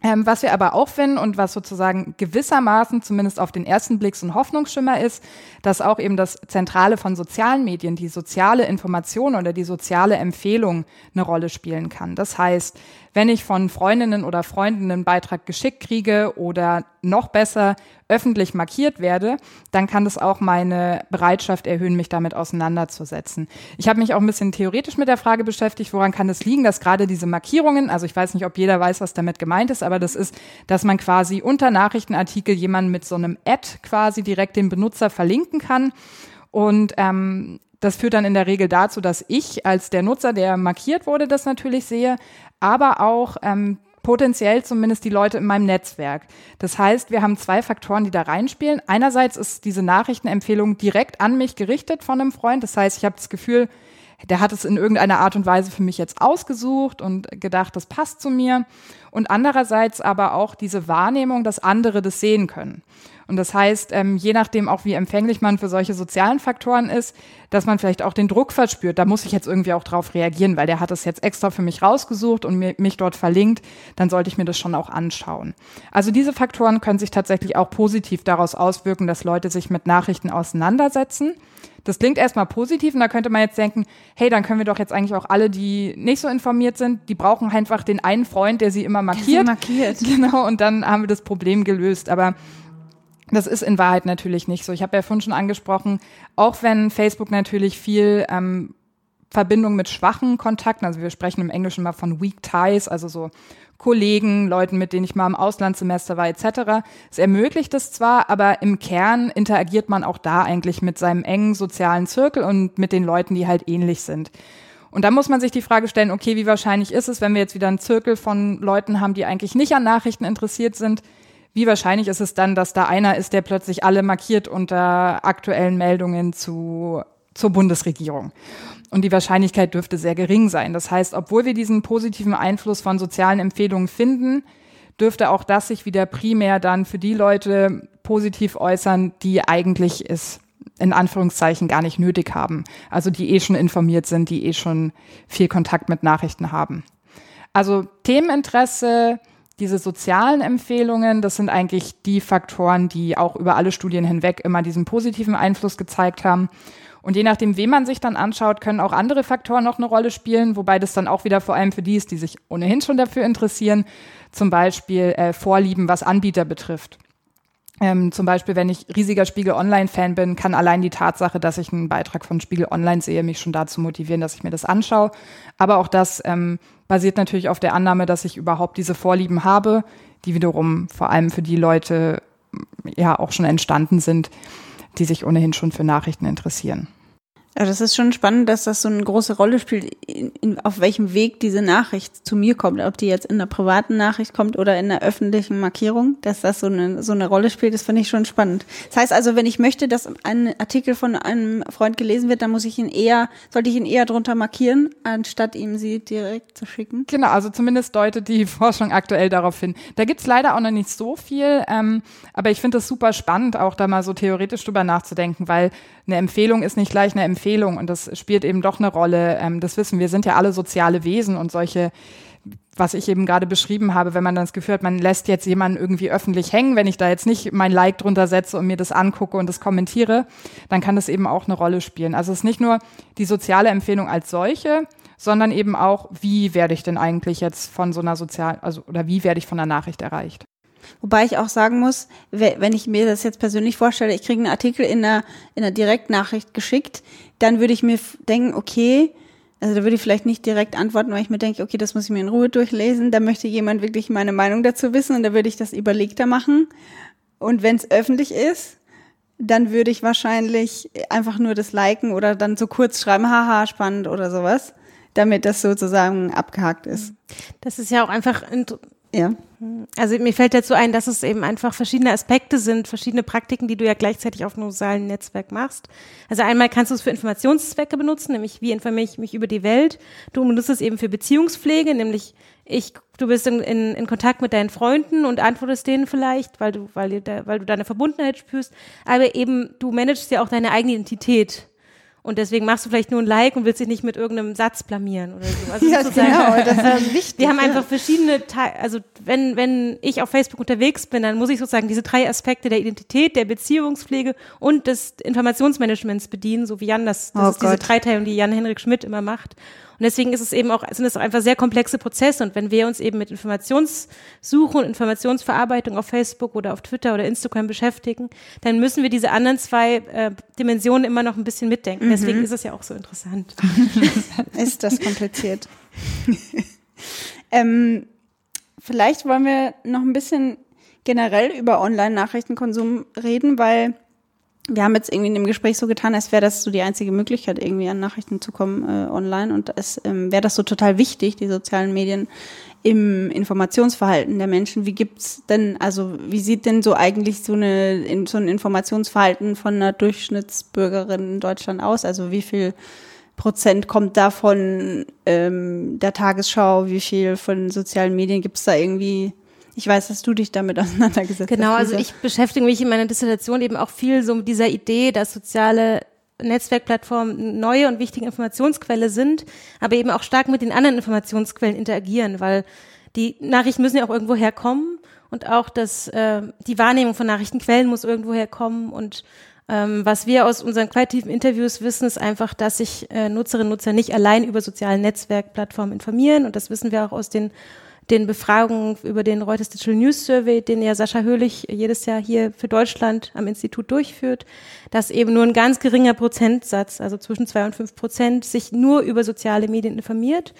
Ähm, was wir aber auch finden und was sozusagen gewissermaßen zumindest auf den ersten Blick so ein Hoffnungsschimmer ist, dass auch eben das Zentrale von sozialen Medien, die soziale Information oder die soziale Empfehlung eine Rolle spielen kann. Das heißt, wenn ich von Freundinnen oder Freunden einen Beitrag geschickt kriege oder noch besser öffentlich markiert werde, dann kann das auch meine Bereitschaft erhöhen, mich damit auseinanderzusetzen. Ich habe mich auch ein bisschen theoretisch mit der Frage beschäftigt, woran kann es das liegen, dass gerade diese Markierungen, also ich weiß nicht, ob jeder weiß, was damit gemeint ist, aber das ist, dass man quasi unter Nachrichtenartikel jemanden mit so einem Ad quasi direkt den Benutzer verlinken kann. Und ähm, das führt dann in der Regel dazu, dass ich als der Nutzer, der markiert wurde, das natürlich sehe, aber auch ähm, potenziell zumindest die Leute in meinem Netzwerk. Das heißt, wir haben zwei Faktoren, die da reinspielen. Einerseits ist diese Nachrichtenempfehlung direkt an mich gerichtet von einem Freund. Das heißt, ich habe das Gefühl, der hat es in irgendeiner Art und Weise für mich jetzt ausgesucht und gedacht, das passt zu mir. Und andererseits aber auch diese Wahrnehmung, dass andere das sehen können. Und das heißt, ähm, je nachdem auch, wie empfänglich man für solche sozialen Faktoren ist, dass man vielleicht auch den Druck verspürt, da muss ich jetzt irgendwie auch drauf reagieren, weil der hat es jetzt extra für mich rausgesucht und mir, mich dort verlinkt, dann sollte ich mir das schon auch anschauen. Also diese Faktoren können sich tatsächlich auch positiv daraus auswirken, dass Leute sich mit Nachrichten auseinandersetzen. Das klingt erstmal positiv und da könnte man jetzt denken, hey, dann können wir doch jetzt eigentlich auch alle, die nicht so informiert sind, die brauchen einfach den einen Freund, der sie immer markiert. markiert. (laughs) Genau, und dann haben wir das Problem gelöst. Aber das ist in Wahrheit natürlich nicht so. Ich habe ja vorhin schon angesprochen, auch wenn Facebook natürlich viel ähm, Verbindung mit schwachen Kontakten, also wir sprechen im Englischen mal von Weak Ties, also so Kollegen, Leuten, mit denen ich mal im Auslandssemester war, etc. Es ermöglicht es zwar, aber im Kern interagiert man auch da eigentlich mit seinem engen sozialen Zirkel und mit den Leuten, die halt ähnlich sind. Und da muss man sich die Frage stellen, okay, wie wahrscheinlich ist es, wenn wir jetzt wieder einen Zirkel von Leuten haben, die eigentlich nicht an Nachrichten interessiert sind, wie wahrscheinlich ist es dann, dass da einer ist, der plötzlich alle markiert unter aktuellen Meldungen zu, zur Bundesregierung? Und die Wahrscheinlichkeit dürfte sehr gering sein. Das heißt, obwohl wir diesen positiven Einfluss von sozialen Empfehlungen finden, dürfte auch das sich wieder primär dann für die Leute positiv äußern, die eigentlich es in Anführungszeichen gar nicht nötig haben. Also die eh schon informiert sind, die eh schon viel Kontakt mit Nachrichten haben. Also Themeninteresse, diese sozialen Empfehlungen, das sind eigentlich die Faktoren, die auch über alle Studien hinweg immer diesen positiven Einfluss gezeigt haben. Und je nachdem, wen man sich dann anschaut, können auch andere Faktoren noch eine Rolle spielen, wobei das dann auch wieder vor allem für die ist, die sich ohnehin schon dafür interessieren, zum Beispiel äh, Vorlieben, was Anbieter betrifft. Ähm, zum Beispiel, wenn ich riesiger Spiegel Online-Fan bin, kann allein die Tatsache, dass ich einen Beitrag von Spiegel Online sehe, mich schon dazu motivieren, dass ich mir das anschaue. Aber auch das ähm, basiert natürlich auf der Annahme, dass ich überhaupt diese Vorlieben habe, die wiederum vor allem für die Leute ja auch schon entstanden sind, die sich ohnehin schon für Nachrichten interessieren. Ja, das ist schon spannend, dass das so eine große Rolle spielt, in, in, auf welchem Weg diese Nachricht zu mir kommt. Ob die jetzt in einer privaten Nachricht kommt oder in einer öffentlichen Markierung, dass das so eine, so eine Rolle spielt, das finde ich schon spannend. Das heißt also, wenn ich möchte, dass ein Artikel von einem Freund gelesen wird, dann muss ich ihn eher, sollte ich ihn eher drunter markieren, anstatt ihm sie direkt zu schicken? Genau, also zumindest deutet die (laughs) Forschung aktuell darauf hin. Da gibt's leider auch noch nicht so viel, ähm, aber ich finde es super spannend, auch da mal so theoretisch drüber nachzudenken, weil eine Empfehlung ist nicht gleich eine Empfehlung und das spielt eben doch eine Rolle. Ähm, das wissen wir, sind ja alle soziale Wesen und solche was ich eben gerade beschrieben habe, wenn man dann das Gefühl hat, man lässt jetzt jemanden irgendwie öffentlich hängen, wenn ich da jetzt nicht mein Like drunter setze und mir das angucke und das kommentiere, dann kann das eben auch eine Rolle spielen. Also es ist nicht nur die soziale Empfehlung als solche, sondern eben auch, wie werde ich denn eigentlich jetzt von so einer sozial, also oder wie werde ich von einer Nachricht erreicht? Wobei ich auch sagen muss, wenn ich mir das jetzt persönlich vorstelle, ich kriege einen Artikel in einer, in einer Direktnachricht geschickt, dann würde ich mir denken, okay, also da würde ich vielleicht nicht direkt antworten, weil ich mir denke, okay, das muss ich mir in Ruhe durchlesen. Da möchte jemand wirklich meine Meinung dazu wissen und da würde ich das überlegter machen. Und wenn es öffentlich ist, dann würde ich wahrscheinlich einfach nur das liken oder dann so kurz schreiben, haha, spannend oder sowas, damit das sozusagen abgehakt ist. Das ist ja auch einfach ja. Also mir fällt dazu ein, dass es eben einfach verschiedene Aspekte sind, verschiedene Praktiken, die du ja gleichzeitig auf einem sozialen Netzwerk machst. Also einmal kannst du es für Informationszwecke benutzen, nämlich wie informiere ich mich über die Welt. Du benutzt es eben für Beziehungspflege, nämlich ich, du bist in, in, in Kontakt mit deinen Freunden und antwortest denen vielleicht, weil du, weil, weil du deine Verbundenheit spürst. Aber eben, du managst ja auch deine eigene Identität. Und deswegen machst du vielleicht nur ein Like und willst dich nicht mit irgendeinem Satz blamieren oder so. Also (laughs) ja, genau, das ist (laughs) wichtig. Wir haben einfach verschiedene, also wenn, wenn ich auf Facebook unterwegs bin, dann muss ich sozusagen diese drei Aspekte der Identität, der Beziehungspflege und des Informationsmanagements bedienen, so wie Jan das, das oh ist diese Dreiteilung, die Jan-Henrik Schmidt immer macht. Und deswegen ist es eben auch, sind es auch einfach sehr komplexe Prozesse. Und wenn wir uns eben mit Informationssuche und Informationsverarbeitung auf Facebook oder auf Twitter oder Instagram beschäftigen, dann müssen wir diese anderen zwei äh, Dimensionen immer noch ein bisschen mitdenken. Mhm. Deswegen ist es ja auch so interessant. (laughs) ist das kompliziert. (laughs) ähm, vielleicht wollen wir noch ein bisschen generell über Online-Nachrichtenkonsum reden, weil wir haben jetzt irgendwie in dem Gespräch so getan, als wäre das so die einzige Möglichkeit, irgendwie an Nachrichten zu kommen äh, online. Und es ähm, wäre das so total wichtig, die sozialen Medien im Informationsverhalten der Menschen. Wie gibt's denn, also wie sieht denn so eigentlich so, eine, so ein Informationsverhalten von einer Durchschnittsbürgerin in Deutschland aus? Also wie viel Prozent kommt da von ähm, der Tagesschau? Wie viel von sozialen Medien gibt's da irgendwie? Ich weiß, dass du dich damit auseinandergesetzt genau, hast. Genau, also ich beschäftige mich in meiner Dissertation eben auch viel so mit dieser Idee, dass soziale Netzwerkplattformen neue und wichtige Informationsquelle sind, aber eben auch stark mit den anderen Informationsquellen interagieren, weil die Nachrichten müssen ja auch irgendwo herkommen und auch das, äh, die Wahrnehmung von Nachrichtenquellen muss irgendwo herkommen und ähm, was wir aus unseren qualitativen Interviews wissen, ist einfach, dass sich äh, Nutzerinnen und Nutzer nicht allein über soziale Netzwerkplattformen informieren und das wissen wir auch aus den den Befragungen über den Reuters Digital News Survey, den ja Sascha Höhlich jedes Jahr hier für Deutschland am Institut durchführt, dass eben nur ein ganz geringer Prozentsatz, also zwischen zwei und fünf Prozent, sich nur über soziale Medien informiert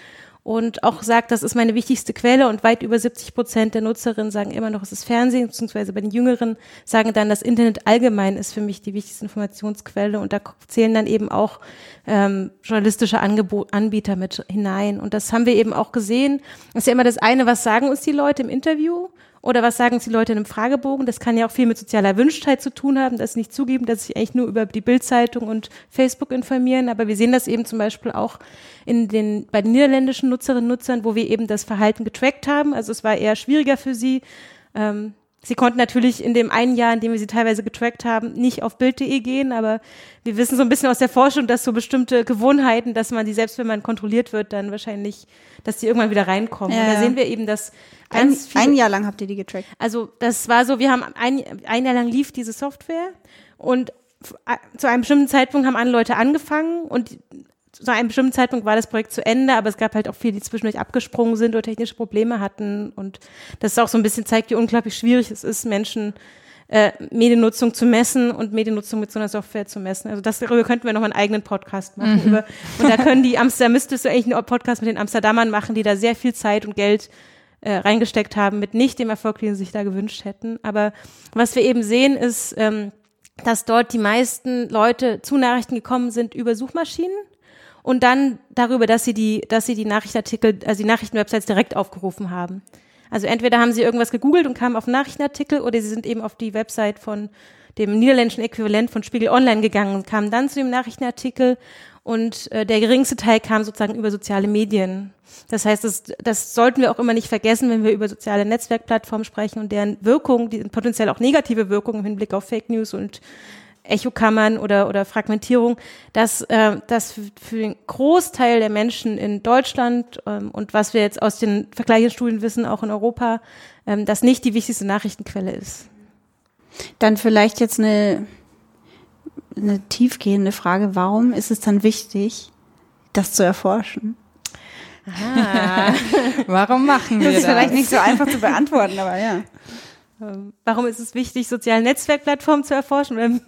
und auch sagt, das ist meine wichtigste Quelle und weit über 70 Prozent der Nutzerinnen sagen immer noch, es ist Fernsehen, beziehungsweise bei den Jüngeren sagen dann, das Internet allgemein ist für mich die wichtigste Informationsquelle und da zählen dann eben auch ähm, journalistische Angebot, Anbieter mit hinein und das haben wir eben auch gesehen. Das ist ja immer das eine, was sagen uns die Leute im Interview oder was sagen die Leute in einem Fragebogen? Das kann ja auch viel mit sozialer Erwünschtheit zu tun haben, dass sie nicht zugeben, dass sie eigentlich nur über die Bildzeitung und Facebook informieren. Aber wir sehen das eben zum Beispiel auch in den, bei den niederländischen Nutzerinnen und Nutzern, wo wir eben das Verhalten getrackt haben. Also es war eher schwieriger für sie, ähm, Sie konnten natürlich in dem einen Jahr, in dem wir sie teilweise getrackt haben, nicht auf Bild.de gehen, aber wir wissen so ein bisschen aus der Forschung, dass so bestimmte Gewohnheiten, dass man die selbst, wenn man kontrolliert wird, dann wahrscheinlich, dass die irgendwann wieder reinkommen. Ja, und da sehen wir eben, dass Ein, ein Jahr lang habt ihr die getrackt. also das war so, wir haben ein, ein Jahr lang lief diese Software und zu einem bestimmten Zeitpunkt haben alle Leute angefangen und zu einem bestimmten Zeitpunkt war das Projekt zu Ende, aber es gab halt auch viele, die zwischendurch abgesprungen sind oder technische Probleme hatten und das auch so ein bisschen zeigt, wie unglaublich schwierig es ist, Menschen äh, Mediennutzung zu messen und Mediennutzung mit so einer Software zu messen. Also das, darüber könnten wir noch einen eigenen Podcast machen. Über, und da können die Amsterdam, müsstest du eigentlich einen Podcast mit den Amsterdamern machen, die da sehr viel Zeit und Geld äh, reingesteckt haben, mit nicht dem Erfolg, den sie sich da gewünscht hätten. Aber was wir eben sehen, ist, ähm, dass dort die meisten Leute zu Nachrichten gekommen sind über Suchmaschinen und dann darüber, dass sie die, dass sie die Nachrichtenartikel, also die Nachrichtenwebsites direkt aufgerufen haben. Also entweder haben sie irgendwas gegoogelt und kamen auf Nachrichtenartikel oder sie sind eben auf die Website von dem niederländischen Äquivalent von Spiegel Online gegangen und kamen dann zu dem Nachrichtenartikel und äh, der geringste Teil kam sozusagen über soziale Medien. Das heißt, das, das sollten wir auch immer nicht vergessen, wenn wir über soziale Netzwerkplattformen sprechen und deren Wirkung, die potenziell auch negative Wirkung im Hinblick auf Fake News und Echokammern oder, oder Fragmentierung, dass, äh, dass für, den Großteil der Menschen in Deutschland ähm, und was wir jetzt aus den Vergleichsstudien wissen, auch in Europa, ähm, das nicht die wichtigste Nachrichtenquelle ist. Dann vielleicht jetzt eine, eine tiefgehende Frage. Warum ist es dann wichtig, das zu erforschen? (laughs) Warum machen wir Das das? ist vielleicht nicht so einfach zu beantworten, aber ja. Ähm, Warum ist es wichtig, soziale Netzwerkplattformen zu erforschen? Ähm,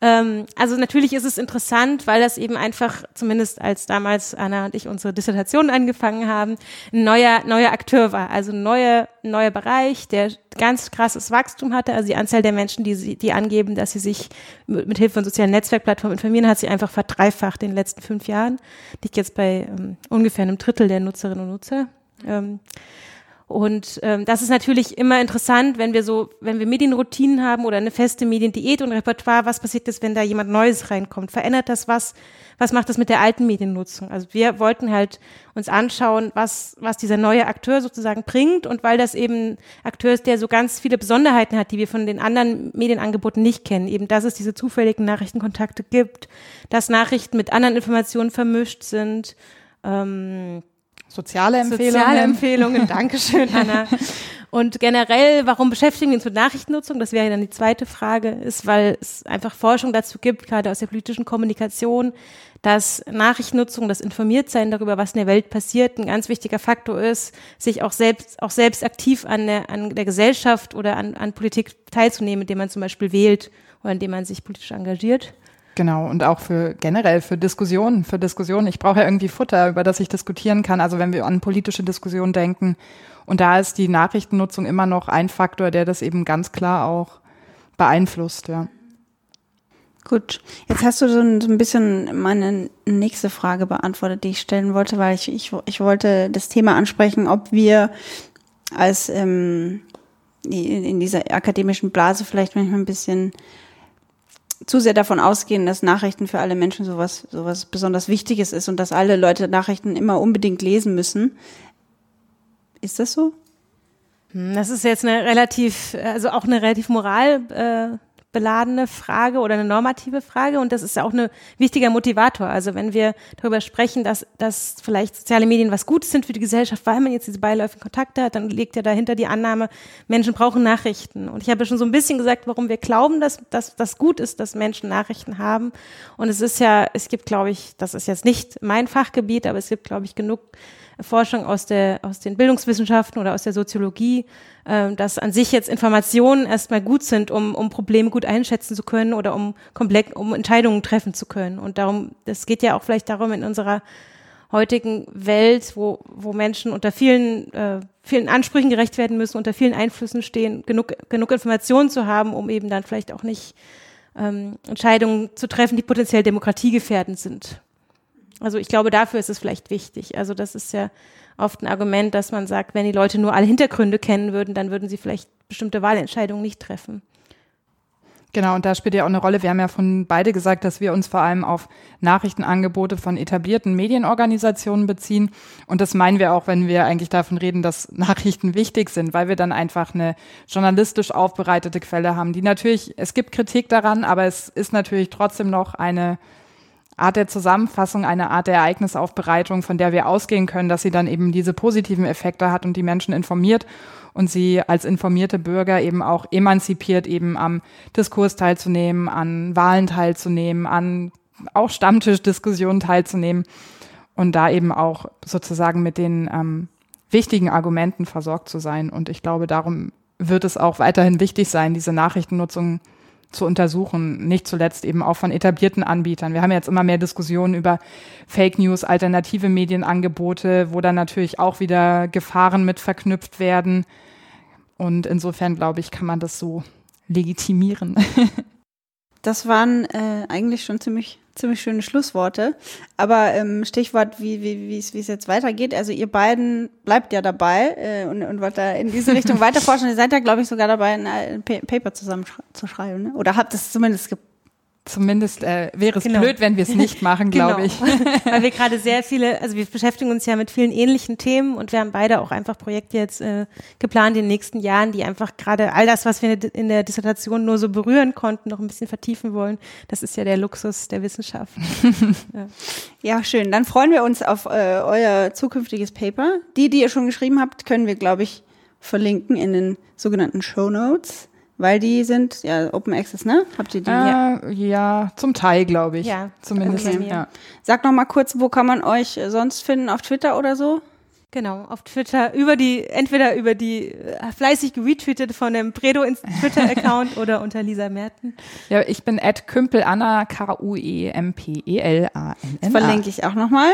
ähm, also natürlich ist es interessant, weil das eben einfach, zumindest als damals Anna und ich unsere Dissertation angefangen haben, ein neuer, neuer Akteur war. Also ein neuer, neuer Bereich, der ganz krasses Wachstum hatte. Also die Anzahl der Menschen, die, die angeben, dass sie sich mit, Hilfe von sozialen Netzwerkplattformen informieren, hat sich einfach verdreifacht in den letzten fünf Jahren. Liegt jetzt bei ähm, ungefähr einem Drittel der Nutzerinnen und Nutzer. Ähm, und ähm, das ist natürlich immer interessant, wenn wir so, wenn wir Medienroutinen haben oder eine feste Mediendiät und Repertoire, was passiert ist, wenn da jemand Neues reinkommt? Verändert das was? Was macht das mit der alten Mediennutzung? Also wir wollten halt uns anschauen, was, was dieser neue Akteur sozusagen bringt und weil das eben ein Akteur ist, der so ganz viele Besonderheiten hat, die wir von den anderen Medienangeboten nicht kennen. Eben, dass es diese zufälligen Nachrichtenkontakte gibt, dass Nachrichten mit anderen Informationen vermischt sind, ähm, Soziale Empfehlungen. Soziale Empfehlungen, Dankeschön, (laughs) Anna. Und generell, warum beschäftigen wir uns mit Nachrichtennutzung? Das wäre dann die zweite Frage, ist, weil es einfach Forschung dazu gibt, gerade aus der politischen Kommunikation, dass Nachrichtennutzung, das Informiertsein darüber, was in der Welt passiert, ein ganz wichtiger Faktor ist, sich auch selbst, auch selbst aktiv an der, an der Gesellschaft oder an, an Politik teilzunehmen, indem man zum Beispiel wählt oder indem man sich politisch engagiert. Genau, und auch für generell für Diskussionen, für Diskussionen. Ich brauche ja irgendwie Futter, über das ich diskutieren kann. Also wenn wir an politische Diskussionen denken. Und da ist die Nachrichtennutzung immer noch ein Faktor, der das eben ganz klar auch beeinflusst, ja. Gut, jetzt hast du so ein, bisschen meine nächste Frage beantwortet, die ich stellen wollte, weil ich, ich, ich wollte das Thema ansprechen, ob wir als ähm, in dieser akademischen Blase vielleicht manchmal ein bisschen zu sehr davon ausgehen, dass Nachrichten für alle Menschen sowas, sowas besonders Wichtiges ist und dass alle Leute Nachrichten immer unbedingt lesen müssen. Ist das so? Hm, Das ist jetzt eine relativ, also auch eine relativ moralbeladene äh, beladene Frage oder eine normative Frage und das ist ja auch ein wichtiger Motivator. Also wenn wir darüber sprechen, dass, dass vielleicht soziale Medien was Gutes sind für die Gesellschaft, weil man jetzt diese beiläufigen Kontakte hat, dann liegt ja dahinter die Annahme, Menschen brauchen Nachrichten. Und ich habe schon so ein bisschen gesagt, warum wir glauben, dass dass das gut ist, dass Menschen Nachrichten haben. Und es ist ja, es gibt, glaube ich, das ist jetzt nicht mein Fachgebiet, aber es gibt, glaube ich, genug Forschung aus, der, aus den Bildungswissenschaften oder aus der Soziologie, äh, dass an sich jetzt Informationen erstmal gut sind, um, um Probleme gut einschätzen zu können oder um komplex, um Entscheidungen treffen zu können. Und darum, das geht ja auch vielleicht darum in unserer heutigen Welt, wo, wo Menschen unter vielen, äh, vielen Ansprüchen gerecht werden müssen, unter vielen Einflüssen stehen, genug, genug Informationen zu haben, um eben dann vielleicht auch nicht ähm, Entscheidungen zu treffen, die potenziell demokratiegefährdend sind. Also ich glaube, dafür ist es vielleicht wichtig. Also das ist ja oft ein Argument, dass man sagt, wenn die Leute nur alle Hintergründe kennen würden, dann würden sie vielleicht bestimmte Wahlentscheidungen nicht treffen. Genau, und da spielt ja auch eine Rolle. Wir haben ja von beide gesagt, dass wir uns vor allem auf Nachrichtenangebote von etablierten Medienorganisationen beziehen. Und das meinen wir auch, wenn wir eigentlich davon reden, dass (laughs) Nachrichten wichtig sind, weil wir dann einfach eine journalistisch aufbereitete Quelle haben, die natürlich, es gibt Kritik daran, aber es ist natürlich trotzdem noch eine Art der Zusammenfassung, eine Art der Ereignisaufbereitung, von der wir ausgehen können, dass sie dann eben diese positiven Effekte hat und die Menschen informiert und sie als informierte Bürger eben auch emanzipiert, eben am Diskurs teilzunehmen, an Wahlen teilzunehmen, an auch Stammtischdiskussionen teilzunehmen und da eben auch sozusagen mit den ähm, wichtigen Argumenten versorgt zu sein. Und ich glaube, darum wird es auch weiterhin wichtig sein, diese Nachrichtennutzung zu untersuchen, nicht zuletzt eben auch von etablierten Anbietern. Wir haben jetzt immer mehr Diskussionen über Fake News, alternative Medienangebote, wo dann natürlich auch wieder Gefahren mit verknüpft werden. Und insofern, glaube ich, kann man das so legitimieren. (laughs) Das waren äh, eigentlich schon ziemlich, ziemlich schöne Schlussworte. Aber ähm, Stichwort, wie, wie, wie es jetzt weitergeht. Also ihr beiden bleibt ja dabei äh, und, und wollt da in diese Richtung weiterforschen. Ihr seid ja, glaube ich, sogar dabei, ein, ein Paper zusammen zu schreiben. Ne? Oder habt es zumindest Zumindest äh, wäre es genau. blöd, wenn wir es nicht machen, (laughs) glaube genau. ich. (laughs) Weil wir (laughs) gerade sehr viele, also wir beschäftigen uns ja mit vielen ähnlichen Themen und wir haben beide auch einfach Projekte jetzt äh, geplant in den nächsten Jahren, die einfach gerade all das, was wir in der Dissertation nur so berühren konnten, noch ein bisschen vertiefen wollen. Das ist ja der Luxus der Wissenschaft. ja. ja. schön. Dann freuen wir uns auf äh, euer zukünftiges Paper. Die, die ihr schon geschrieben habt, können wir, glaube ich, verlinken in den sogenannten Show Notes. Weil die sind ja Open Access, ne? Habt ihr die? Äh, ja, zum Teil, glaube ich. Ja, zumindest. Okay. Ja. Sag noch mal kurz, wo kann man euch sonst finden? Auf Twitter oder so? Genau, auf Twitter über die, entweder über die äh, fleißig geretweetet von dem Bredo Twitter-Account (laughs) oder unter Lisa Merten. Ja, ich bin at Kümpelanna, K-U-E-M-P-E-L-A-N-N. Das verlinke ich auch nochmal.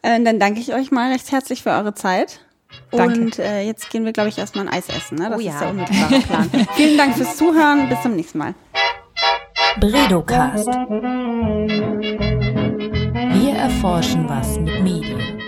Äh, dann danke ich euch mal recht herzlich für eure Zeit. Danke. Und äh, jetzt gehen wir, glaube ich, erstmal ein Eis essen. Ne? Das oh, ist ja. der unmittelbare Plan. (laughs) Vielen Dank fürs Zuhören. Bis zum nächsten Mal. Bredocast. Wir erforschen was mit Medien.